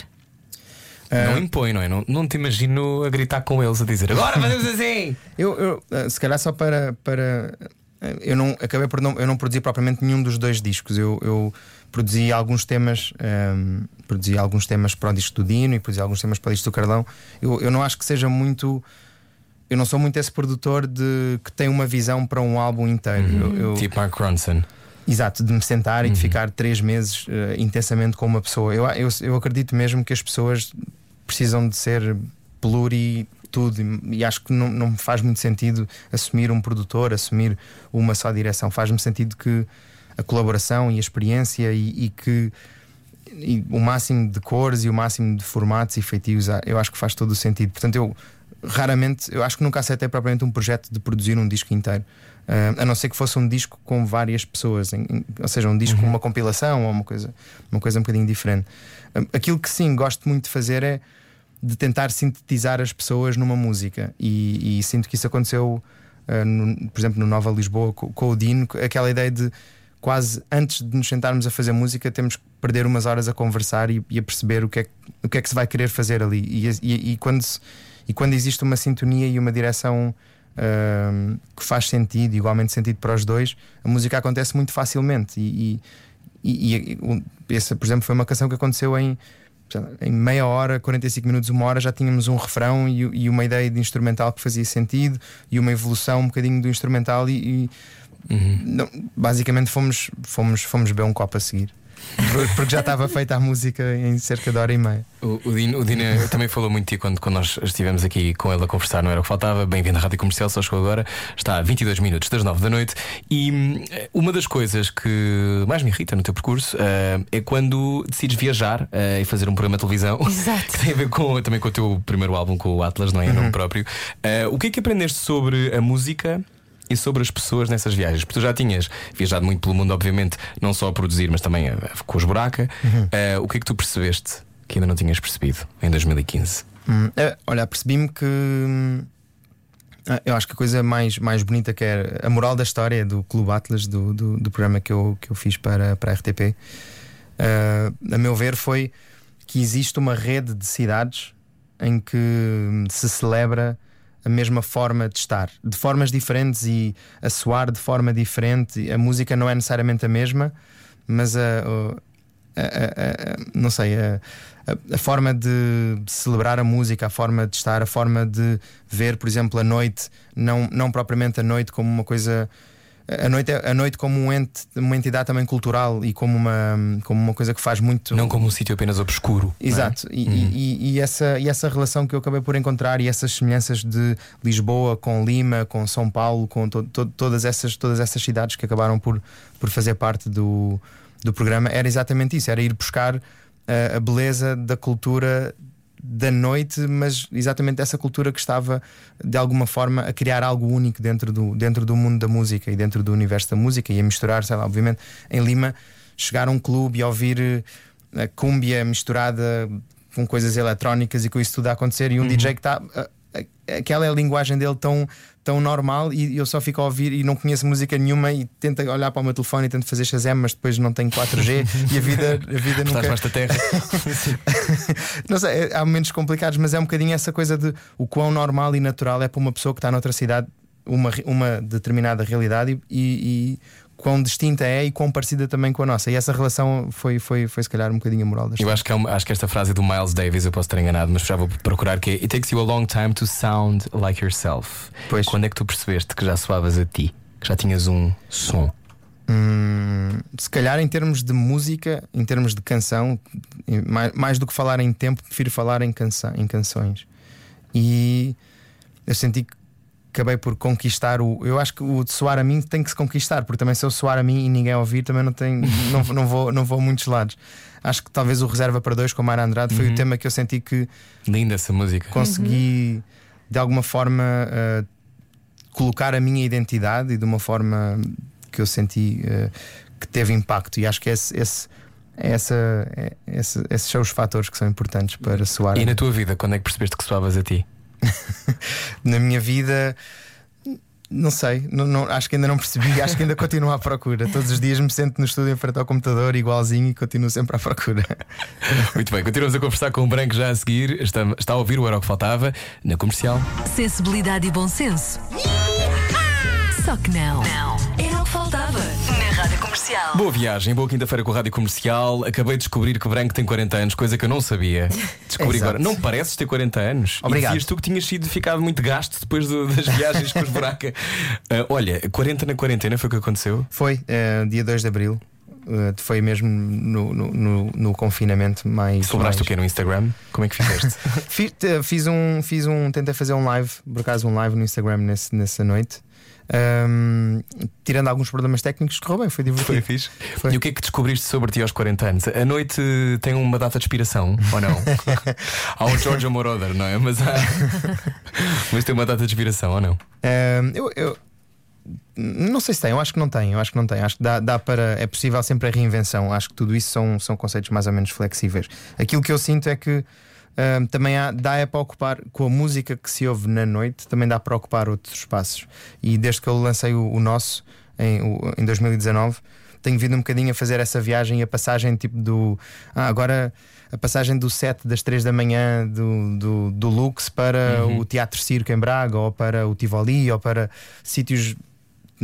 Não impõe, não é? Não, não te imagino a gritar com eles, a dizer agora fazemos assim. eu, eu, se calhar só para, para eu não acabei por não, eu não produzi propriamente nenhum dos dois discos. Eu, eu produzi alguns temas, um, ehm, produzi alguns temas para o disco do Dino e produzi alguns temas para o disco do Carlão. Eu, eu não acho que seja muito. Eu não sou muito esse produtor de que tem uma visão para um álbum inteiro. Uhum. Eu, eu, tipo Mark Ronson. Exato, de me sentar uhum. e de uhum. ficar três meses uh, intensamente com uma pessoa. Eu, eu, eu acredito mesmo que as pessoas precisam de ser pluri tudo e, e acho que não, não faz muito sentido assumir um produtor, assumir uma só direção. Faz-me sentido que a colaboração e a experiência e, e que e o máximo de cores e o máximo de formatos e feitios, eu acho que faz todo o sentido. Portanto, eu raramente, eu acho que nunca aceitei propriamente um projeto de produzir um disco inteiro. Uh, a não ser que fosse um disco com várias pessoas, em, em, ou seja, um disco com uma compilação ou uma coisa, uma coisa um bocadinho diferente. Uh, aquilo que sim gosto muito de fazer é de tentar sintetizar as pessoas numa música, e, e sinto que isso aconteceu, uh, no, por exemplo, no Nova Lisboa com, com o Dino, aquela ideia de quase antes de nos sentarmos a fazer música, temos que perder umas horas a conversar e, e a perceber o que, é, o que é que se vai querer fazer ali. E, e, e quando, se, e quando existe uma sintonia e uma direção uh, que faz sentido, igualmente sentido para os dois, a música acontece muito facilmente. E, e, e, essa, por exemplo, foi uma canção que aconteceu em, em meia hora, 45 minutos, uma hora, já tínhamos um refrão e, e uma ideia de instrumental que fazia sentido e uma evolução um bocadinho do instrumental e, uhum. não, basicamente fomos, fomos, fomos beber um copo a seguir. Porque já estava feita a música em cerca de hora e meia. O, o, Dino, o Dino também falou muito de ti quando, quando nós estivemos aqui com ele a conversar, não era o que faltava. Bem-vindo à Rádio Comercial, só chegou agora. Está a 22 minutos das 9 da noite. E hum, uma das coisas que mais me irrita no teu percurso uh, é quando decides viajar uh, e fazer um programa de televisão. Exato. Que tem a ver com, também com o teu primeiro álbum, com o Atlas, não é? Uhum. Nome próprio. Uh, o que é que aprendeste sobre a música? E sobre as pessoas nessas viagens. Porque tu já tinhas viajado muito pelo mundo, obviamente, não só a produzir, mas também a, com os buraca. Uhum. Uh, o que é que tu percebeste que ainda não tinhas percebido em 2015? Hum, é, olha, percebi-me que. Hum, eu acho que a coisa mais, mais bonita que é a moral da história do Clube Atlas, do, do, do programa que eu, que eu fiz para, para a RTP, uh, eh, a meu ver, foi que existe uma rede de cidades em que se celebra a mesma forma de estar, de formas diferentes e a soar de forma diferente. A música não é necessariamente a mesma, mas a, a, a, a não sei, a, forma de celebrar a música, a forma de estar, a forma de ver, por exemplo, a noite, não, não propriamente a noite como uma coisa a noite, é, a noite como um ente, uma entidade também cultural e como uma, como uma coisa que faz muito. Não como um sítio apenas obscuro. É? Exato. É? E, uhum. e, e, essa, e essa relação que eu acabei por encontrar e essas semelhanças de Lisboa com Lima, com São Paulo, com to, to, todas, essas, todas essas cidades que acabaram por, por fazer parte do, do programa, era exatamente isso: era ir buscar a, a beleza da cultura da noite, mas exatamente dessa cultura que estava de alguma forma a criar algo único dentro do, dentro do mundo da música e dentro do universo da música e a misturar, sei lá, obviamente, em Lima, chegar a um clube e ouvir eh, a cúmbia misturada com coisas eletrónicas e com isso tudo a acontecer e um uhum. DJ que está aquela é a linguagem dele tão, tão normal e eu só fico a ouvir e não conheço música nenhuma e tento olhar para o meu telefone e tento fazer Shazam, mas depois não tenho 4G e a vida, a vida nunca. Estás da terra. não sei, há momentos complicados, mas é um bocadinho essa coisa de o quão normal e natural é para uma pessoa que está noutra cidade uma, uma determinada realidade e, e quão distinta é e quão parecida também com a nossa. E essa relação foi, foi, foi se calhar um bocadinho a moral das Eu acho que, é acho que esta frase é do Miles Davis, eu posso estar enganado, mas já vou procurar que é It takes you a long time to sound like yourself. Pois. Quando é que tu percebeste que já soavas a ti? Que já tinhas um som? Hum, se calhar em termos de música, em termos de canção, mais, mais do que falar em tempo, prefiro falar em, canção, em canções. E eu senti que acabei por conquistar o. Eu acho que o de soar a mim tem que se conquistar, porque também se eu soar a mim e ninguém ouvir, também não, tem, não, não, vou, não vou a muitos lados. Acho que talvez o Reserva para Dois com Mara Andrade foi uhum. o tema que eu senti que. Linda essa música. Consegui, uhum. de alguma forma, uh, colocar a minha identidade e de uma forma que eu senti uh, que teve impacto. E acho que esse, esse é essa, é, esse, esses são os fatores que são importantes para soar. E na tua vida, quando é que percebeste que soavas a ti? na minha vida. Não sei, não, não, acho que ainda não percebi, acho que ainda continuo à procura. Todos os dias me sento no estúdio em frente ao computador, igualzinho, e continuo sempre à procura. Muito bem, continuamos a conversar com o Branco já a seguir. Está, está a ouvir o Era o que Faltava na comercial. Sensibilidade e bom senso. Só que não. Não. Era o que faltava. Comercial. Boa viagem, boa quinta-feira com a Rádio Comercial. Acabei de descobrir que Branco tem 40 anos, coisa que eu não sabia. Descobri agora. Não pareces ter 40 anos. Obrigado. E tu que tinhas sido ficado muito gasto depois do, das viagens com os buraca. Uh, olha, 40 na quarentena foi o que aconteceu? Foi, uh, dia 2 de abril. Uh, foi mesmo no, no, no, no confinamento mais. Celebraste mais... o quê no Instagram? Como é que fizeste? fiz, fiz, um, fiz um. Tentei fazer um live, por acaso, um live no Instagram nesse, nessa noite. Ahm, tirando alguns problemas técnicos, correu bem, foi divertido. Foi fixe. Foi. E o que é que descobriste sobre ti aos 40 anos? A noite tem uma data de expiração, ou não? há um George Moroder, não é? Mas, há... Mas tem uma data de expiração, ou não? Ahm, eu, eu- não sei se tem, eu acho que não tem, eu acho que não tem. Acho que dá, dá para. É possível sempre a reinvenção. Acho que tudo isso são, são conceitos mais ou menos flexíveis. Aquilo que eu sinto é que ahm, também há, dá é para ocupar com a música que se ouve na noite, também dá para ocupar outros espaços. E desde que eu lancei o, o nosso em, o- em 2019, tenho vindo um bocadinho a fazer essa viagem e a passagem tipo do. Ah, agora a passagem do 7 das 3 da manhã do, do, do Lux para o Teatro Circo em Braga ou para o Tivoli ou para sítios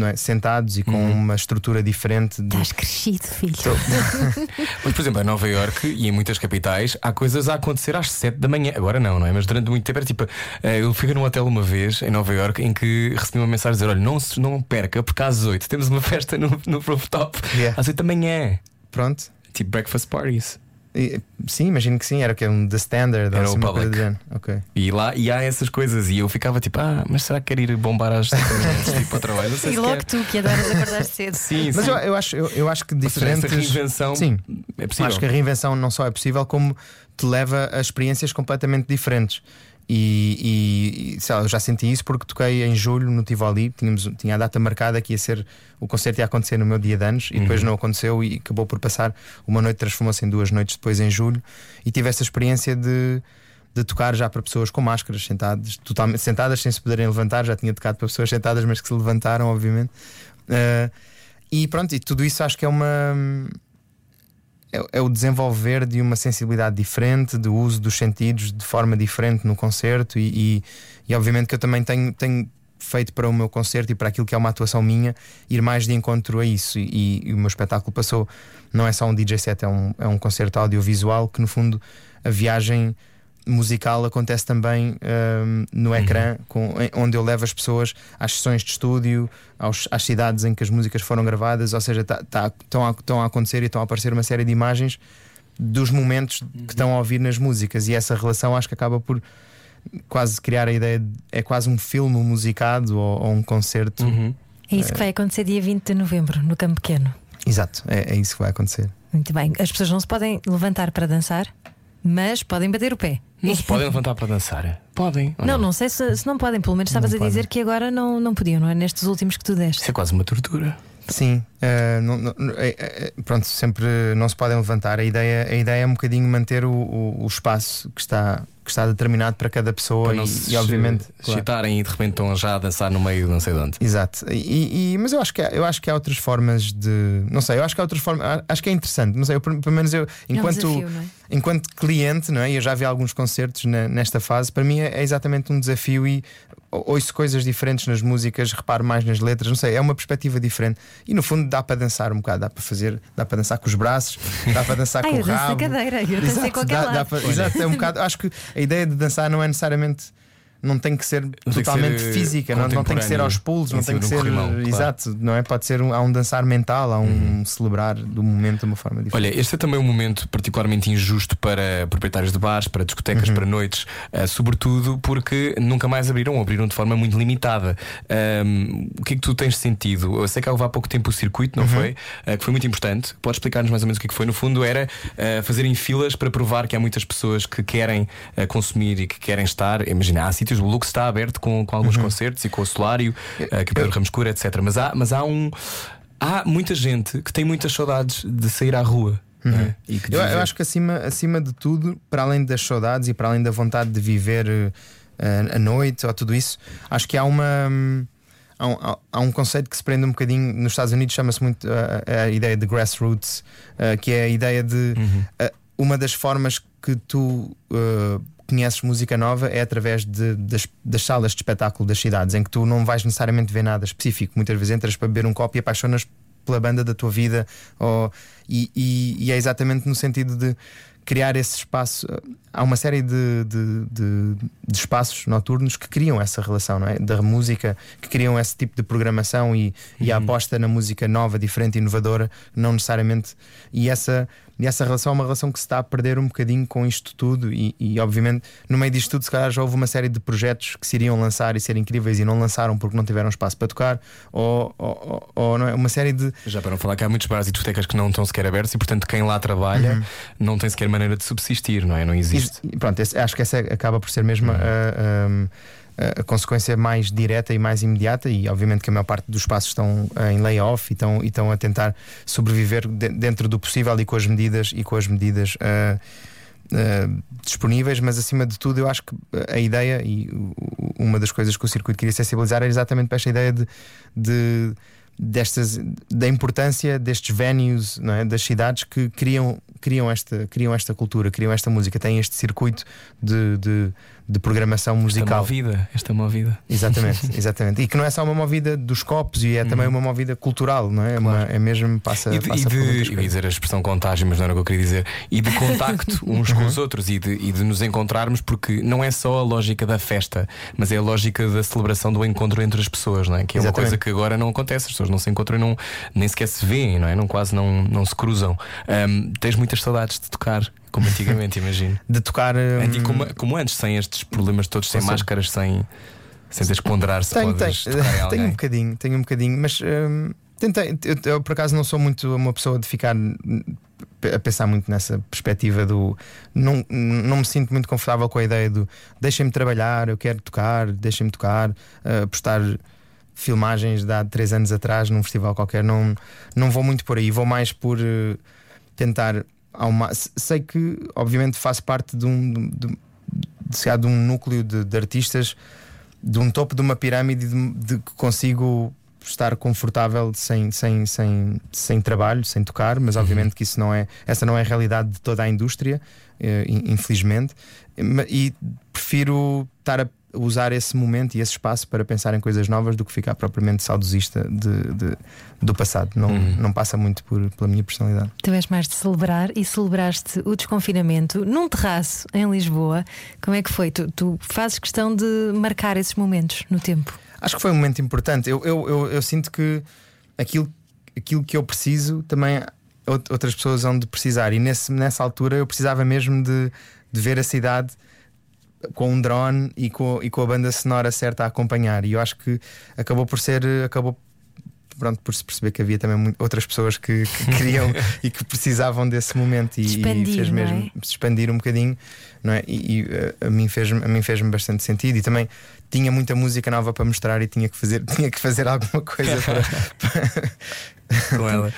não é, sentados e com uma estrutura diferente. De... Estás crescido, filho. Mas, por exemplo, em Nova Iorque e em muitas capitais há coisas a acontecer às 7 da manhã. Agora não, não é? Mas durante muito tempo era tipo. eh, Eu fui num hotel uma vez em Nova Iorque em que recebi uma mensagem a dizer: olha, não, não perca, porque às 8 temos uma festa no, no rooftop. Yeah. Às 8 da manhã. Pronto. Tipo breakfast parties. E- sim, imagino que sim, era que um The Standard Era o assim, uma Public. do género. Ok. E lá e há essas coisas. E eu ficava tipo, ah, mas será que quer ir bombar às 7 da manhã antes de ir para o trabalho? Não sei E se logo quer. tu que adoras acordar cedo. Sim, Mas sim. eu, eu acho, eu, eu acho que Ou seja, diferentes. reinvenção Sim, é possível. Acho que a reinvenção não só é possível, como te leva a experiências completamente diferentes. E, e- e, lá, eu já senti isso porque toquei em julho no Tivoli, tínhamos, tinha a data marcada que ia ser o concerto ia acontecer no meu dia de anos e Uhum. depois não aconteceu e acabou por passar. Uma noite transformou-se em duas noites depois em julho e tive essa experiência de, de tocar já para pessoas com máscaras, sentadas, totalmente sentadas sem se poderem levantar. Já tinha tocado para pessoas sentadas, mas que se levantaram, obviamente. Ah, e pronto, e tudo isso acho que é uma é, é o desenvolver de uma sensibilidade diferente, de uso dos sentidos de forma diferente no concerto e, e, e obviamente que eu também tenho, tenho feito para o meu concerto e para aquilo que é uma atuação minha ir mais de encontro a isso. E, e o meu espetáculo passou não é só um DJ set, é um, é um concerto audiovisual que no fundo a viagem musical acontece também hum, no ecrã, com, onde eu levo as pessoas às sessões de estúdio, aos- às cidades em que as músicas foram gravadas, ou seja, tá- tá- estão a, estão a acontecer e estão a aparecer uma série de imagens dos momentos que estão a ouvir nas músicas, e essa relação acho que acaba por quase criar a ideia de, é quase um filme musicado ou, ou um concerto. Uhum. É isso que vai acontecer dia 20 de novembro, no Campo Pequeno. Exato, é, é isso que vai acontecer. Muito bem. As pessoas não se podem levantar para dançar, mas podem bater o pé. Não se podem levantar para dançar. Podem. ou Não, não sei se, se não podem, pelo menos estavas a dizer que agora não, não podiam, não é? Nestes últimos que tu deste. Isso é quase uma tortura. Sim, eh, não- não- é- é- pronto, sempre não se podem levantar. A ideia, a ideia é um bocadinho manter o, o- o espaço que está, que está determinado para cada pessoa Para não e, se e, obviamente. se claro. e de repente estão já a dançar no meio de não sei de onde. Exato, e, e- mas eu acho, que há, eu acho que há outras formas de. Não sei, eu acho que há outras formas. Acho que é interessante, não sei, eu, pelo menos eu, enquanto, desafio, não é? enquanto cliente, não é? Eu já vi alguns concertos na- nesta fase, para mim é, é exatamente um desafio e ouço coisas diferentes nas músicas, reparo mais nas letras, não sei, é uma perspectiva diferente. E no fundo dá para dançar um bocado, dá para fazer, dá para dançar com os braços, dá para dançar com o rabo. cadeira, eu Exato, dá- dá para- exato, é um bocado. Acho que a ideia de dançar não é necessariamente. Não tem que ser que totalmente ser, eh, física, não, não tem que ser aos pulos, não tem que um ser. corrimão, claro. Exato, não é? Pode ser um, há um dançar mental, há um celebrar do momento de uma forma diferente. Olha, este é também um momento particularmente injusto para proprietários de bares, para discotecas, Uhum. para noites, eh, sobretudo porque nunca mais abriram, ou abriram de forma muito limitada. Ahm, o que é que tu tens sentido? Eu sei que houve há pouco tempo o circuito, Uhum. não foi? Eh, que foi muito importante. Podes explicar-nos mais ou menos o que é que foi? No fundo, era eh, fazerem filas para provar que há muitas pessoas que querem consumir e que querem estar. Imagina, há sítios, o Lux está aberto com, com Uhum. alguns concertos e com o Solário, eh, que é o Pedro Ramos Cura, etc. Mas há, mas há um. Há muita gente que tem muitas saudades de sair à rua. não é? Eu, eu acho que acima, acima de tudo, para além das saudades e para além da vontade de viver eh, a noite ou tudo isso, acho que há uma. hum, Há um, há- um conceito que se prende um bocadinho nos Estados Unidos, chama-se muito eh, a ideia de grassroots, eh, que é a ideia de eh, uma das formas que tu eh, conheces música nova é através de- das, das salas de espetáculo das cidades, em que tu não vais necessariamente ver nada específico. Muitas vezes entras para beber um copo e apaixonas pela banda da tua vida, ou, e, e- e é exatamente no sentido de criar esse espaço. Há uma série de, de, de, de espaços noturnos que criam essa relação, não é? Da música, que criam esse tipo de programação e, e a aposta na música nova, diferente, inovadora, não necessariamente. E essa, e essa relação é uma relação que se está a perder um bocadinho com isto tudo. E, e, obviamente, no meio disto tudo, se calhar já houve uma série de projetos que se iriam lançar e ser incríveis e não lançaram porque não tiveram espaço para tocar, ou, ou, ou não é? uma série de. Já para não falar que há muitos bares e discotecas que não estão sequer abertos e, portanto, quem lá trabalha não tem sequer maneira de subsistir, não é? Não existe. E, pronto, esse- acho que essa acaba por ser mesmo a, a- a consequência mais direta e mais imediata, e obviamente que a maior parte dos espaços estão em layoff e estão, e estão a tentar sobreviver de- dentro do possível e com as medidas e com as medidas. eh, eh, disponíveis, mas acima de tudo, eu acho que a ideia e uma das coisas que o circuito queria sensibilizar era exatamente para esta ideia de, de- destas da importância destes venues, não é? das cidades que criam, criam, esta, criam esta cultura, criam esta música, têm este circuito de, de, de programação Esta musical. movida, esta movida. Exatamente, exatamente. E que não é só uma movida dos copos, e é também uma movida cultural, não é? É uma- é mesmo passa, Uhum. E de, passa e de- eu ia dizer a expressão contágio, mas não era o que eu queria dizer. E de contacto uns com os outros e de, e de nos encontrarmos, porque não é só a lógica da festa, mas é a lógica da celebração do encontro entre as pessoas, não é? Que é uma Exatamente. coisa que agora não acontece, pessoas não se encontram e não, nem sequer se veem, não é? Não, quase não, não se cruzam. Ahm, tens muitas saudades de tocar, como antigamente, imagino. De tocar. hum, Anti- como, como antes, sem estes problemas todos, sem certeza. máscaras, sem, sem teres que ponderar se Tenho, podes tenho, tocar tenho um bocadinho, tenho um bocadinho, mas hum, tentei. Eu, eu, por acaso não sou muito uma pessoa de ficar a pensar muito nessa perspectiva do. Não, não me sinto muito confortável com a ideia do deixem-me trabalhar, eu quero tocar, deixem-me tocar, uh, postar filmagens de há três anos atrás num festival qualquer. Não, não vou muito por aí, vou mais por uh, tentar. Ao ma- Sei que, obviamente, faço parte de um. De, de, de, de um núcleo de, de artistas de um topo de uma pirâmide de, que consigo estar confortável sem, sem, sem, sem trabalho, sem tocar, mas obviamente que isso não é essa não é a realidade de toda a indústria, eh, in- infelizmente. E prefiro estar a usar esse momento e esse espaço para pensar em coisas novas do que ficar propriamente saudosista de, de- do passado. Não, não passa muito por, pela minha personalidade. Tu és mais de celebrar e celebraste o desconfinamento num terraço em Lisboa. Como é que foi? Tu, tu fazes questão de marcar esses momentos no tempo. Acho que foi um momento importante. Eu, eu, eu, eu sinto que aquilo, aquilo que eu preciso também out- outras pessoas vão de precisar. E nesse, nessa altura eu precisava mesmo de, de ver a cidade com um drone e com, e com a banda sonora certa a acompanhar. E eu acho que acabou por ser. Acabou Pronto, por se perceber que havia também outras pessoas que, que queriam e que precisavam desse momento e, e Expandir, fez não é? mesmo se expandir um bocadinho, não é? E, e, eh, a mim fez a mim fez-me bastante sentido e também tinha muita música nova para mostrar e tinha que fazer tinha que fazer alguma coisa para, com ela.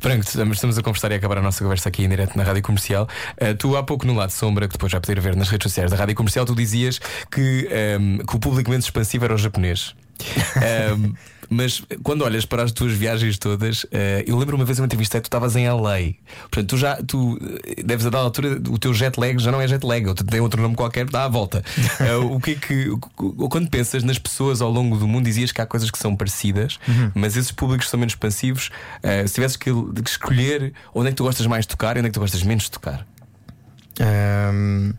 Pronto, estamos a conversar e a acabar a nossa conversa aqui em direto na Rádio Comercial. Uh, tu, há pouco no lado sombra, que depois vai poder ver nas redes sociais da Rádio Comercial, tu dizias que, um, que o público menos expansivo era o japonês. Um, mas quando olhas para as tuas viagens todas, uh, eu lembro uma vez eu entrevistei, tu estavas em LA. Portanto, tu já tu eh, deves a dar altura, o teu jet lag já não é jet lag, ou tem outro nome qualquer, dá a volta. Uh, o que é que, quando pensas nas pessoas ao longo do mundo, dizias que há coisas que são parecidas, mas esses públicos são menos expansivos. Se tivesses que, que escolher onde é que tu gostas mais de tocar e onde é que tu gostas menos de tocar? Ahm,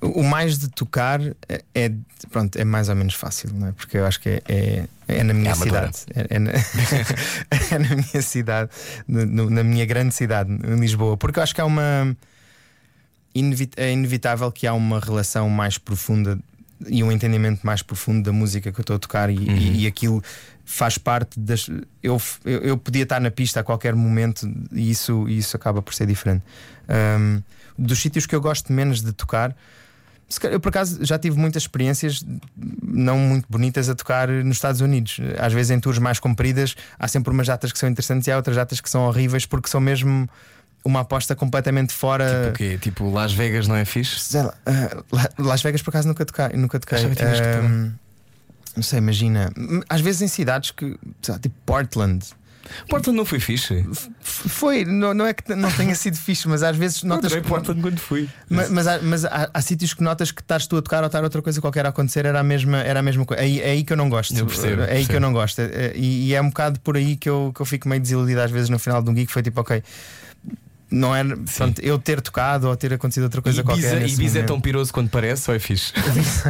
o mais de tocar é, é- pronto, é mais ou menos fácil, não é? Porque eu acho que é, é, é na minha É cidade. É, é na, é na minha cidade, no- na minha grande cidade, em Lisboa. Porque eu acho que há uma. É inevitável que há uma relação mais profunda e um entendimento mais profundo da música que eu estou a tocar e, e- e aquilo faz parte das. Eu, eu, eu podia estar na pista a qualquer momento e isso, isso acaba por ser diferente. Ahm, dos sítios que eu gosto menos de tocar. Eu, por acaso, já tive muitas experiências não muito bonitas a tocar nos Estados Unidos. Às vezes, em tours mais compridas, há sempre umas datas que são interessantes e há outras datas que são horríveis porque são mesmo uma aposta completamente fora. O quê? Tipo, Las Vegas não é fixe? Sei lá, La- Las Vegas, por acaso, nunca toquei. Nunca toquei. Ahm, não sei, imagina. Às vezes em cidades que, lá, tipo Portland. Portland não foi fixe. Foi, não, não é que não tenha sido fixe, mas às vezes notas que. Portland quando fui. Ma- Mas, há, mas há, há sítios que notas que estás tu a tocar ou estar outra coisa qualquer a acontecer, era a mesma, era a mesma coisa. É, aí- é aí que eu não gosto. Eu percebo, é aí que eu não gosto. É- E, e é um bocado por aí que eu, que eu fico meio desiludido às vezes no final de um gig. Foi tipo, ok, não era pronto, eu ter tocado ou ter acontecido outra coisa Ibiza, qualquer. Ibiza é momento. tão piroso quanto parece ou é fixe?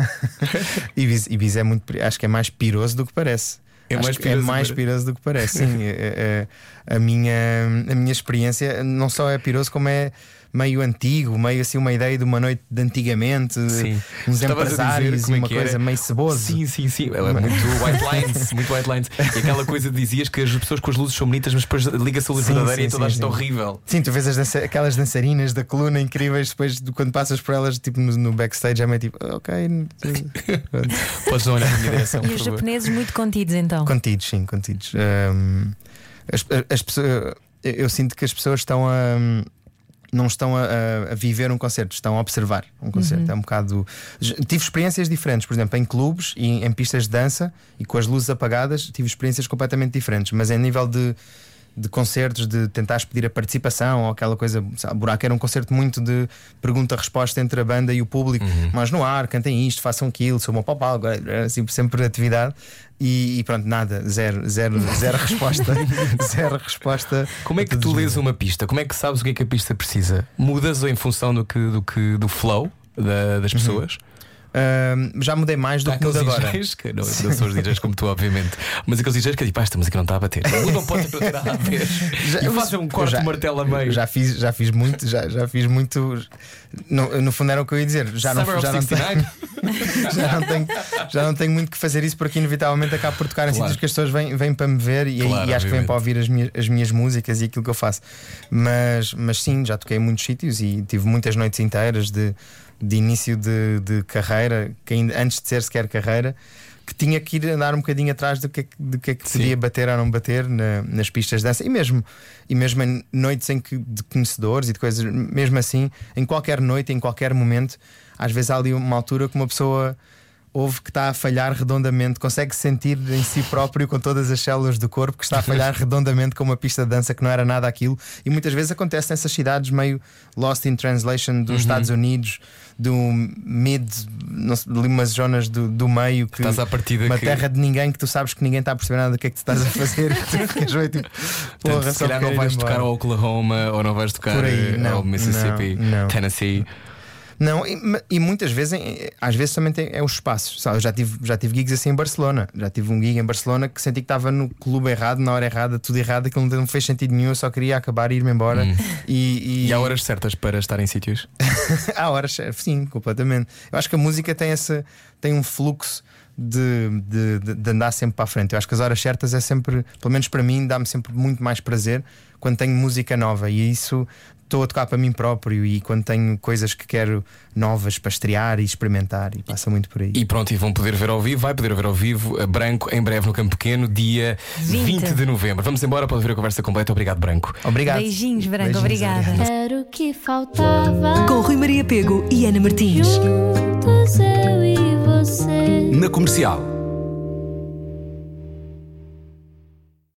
Ibiza, Ibiza é muito, acho que é mais piroso do que parece. É mais que é do mais que piroso do que parece. Sim, É- é- a, minha, a minha experiência não só é piroso, como é meio antigo, meio assim uma ideia de uma noite de antigamente, Sim. uns Estavas a empresários e é uma era? coisa meio ceboso. Sim, sim, sim. Ela é muito white lines, muito white lines. E aquela coisa de dizias que as pessoas com as luzes são bonitas, mas depois liga-se a luz Sim, verdadeira sim, e toda a gente é sim. horrível. Sim, tu vês as dança- aquelas dançarinas da coluna incríveis, depois de- quando passas por elas, tipo no, no backstage, é meio tipo, ok. pronto. Podes não olhar na minha direção. E os favor. japoneses muito contidos então. Contidos, sim, contidos. Ahm, as, as pessoas, eu- eu sinto que as pessoas estão a. Não estão a, a- viver um concerto, estão a observar um concerto. É um bocado. Tive experiências diferentes, por exemplo, em clubes e em pistas de dança e com as luzes apagadas, tive experiências completamente diferentes. Mas em nível de, de concertos, de tentares pedir a participação ou aquela coisa. Sabe, buraco era um concerto muito de pergunta-resposta entre a banda e o público. Mas no ar, cantem isto, façam aquilo, sou uma papal, assim, sempre atividade. E, e pronto, nada, zero, zero, zero resposta. zero resposta. Como é que tu lês uma pista? Como é que sabes o que é que a pista precisa? Mudas ou em função do que do, que, do flow da- das pessoas? Ahm, já mudei mais do Há que mudo aqueles agora. DJs que não, não são os DJs como tu, obviamente, mas aqueles DJs que tipo, ah, esta música não está a bater. Mudam pode ter para tirar a vez. Já- E fazem um eu corte já- martelo a meio. Já fiz, já fiz muito, já, já fiz muito. No, no fundo era o que eu ia dizer. Já não, já, não 69? tenho, já, não tenho, já não tenho muito que fazer isso porque inevitavelmente acabo por tocar em Claro. sítios que as pessoas vêm, vêm para me ver e, Claro, e acho que vêm para ouvir as minhas, as minhas músicas e aquilo que eu faço. Mas, mas sim, já toquei em muitos sítios e tive muitas noites inteiras de, de início de, de carreira, que ainda, antes de ser sequer carreira. Que tinha que ir andar um bocadinho atrás do que é que, do que, é que Sim. podia bater ou não bater na- nas pistas de dança e mesmo, e mesmo em noites em que de conhecedores e de coisas, mesmo assim, em qualquer noite, em qualquer momento, às vezes há ali uma altura que uma pessoa ouve que está a falhar redondamente, consegue sentir em si próprio com todas as células do corpo que está a falhar redondamente com uma pista de dança que não era nada aquilo, e muitas vezes acontece nessas cidades meio lost in translation dos Estados Unidos, do mid, não sei, ali umas zonas do, do meio que Estás à partida uma que- terra de ninguém que tu sabes que ninguém está a perceber nada do que é que tu estás a fazer. tu tipo, Portanto, se calhar não vais embora. tocar ao Oklahoma ou não vais tocar aí, eh, não, ao Mississippi, não, não. Tennessee. Não, e, e muitas vezes, às vezes também tem, é os espaços. Sabe? Eu já tive, já tive gigs assim em Barcelona. Já tive um gig em Barcelona que senti que estava no clube errado, na hora errada, tudo errado, aquilo não fez sentido nenhum, eu só queria acabar e ir-me embora. E, E há horas certas para estar em sítios. Há horas, sim, completamente. Eu acho que a música tem, essa, tem um fluxo de, de- de andar sempre para a frente. Eu acho que as horas certas é sempre, pelo menos para mim, dá-me sempre muito mais prazer quando tenho música nova e isso estou a tocar para mim próprio e quando tenho coisas que quero novas para estrear e experimentar e passa muito por aí. E pronto, e vão poder ver ao vivo, vai poder ver ao vivo, a Branco, em breve no Campo Pequeno, dia 20, 20 de novembro. Vamos embora para ver a conversa completa. Obrigado, Branco. Obrigado. Beijinhos, Branco, Beijinhos, obrigada. obrigado. Era o que faltava. Com Rui Maria Pego e Ana Martins. Juntos eu e você. Na comercial.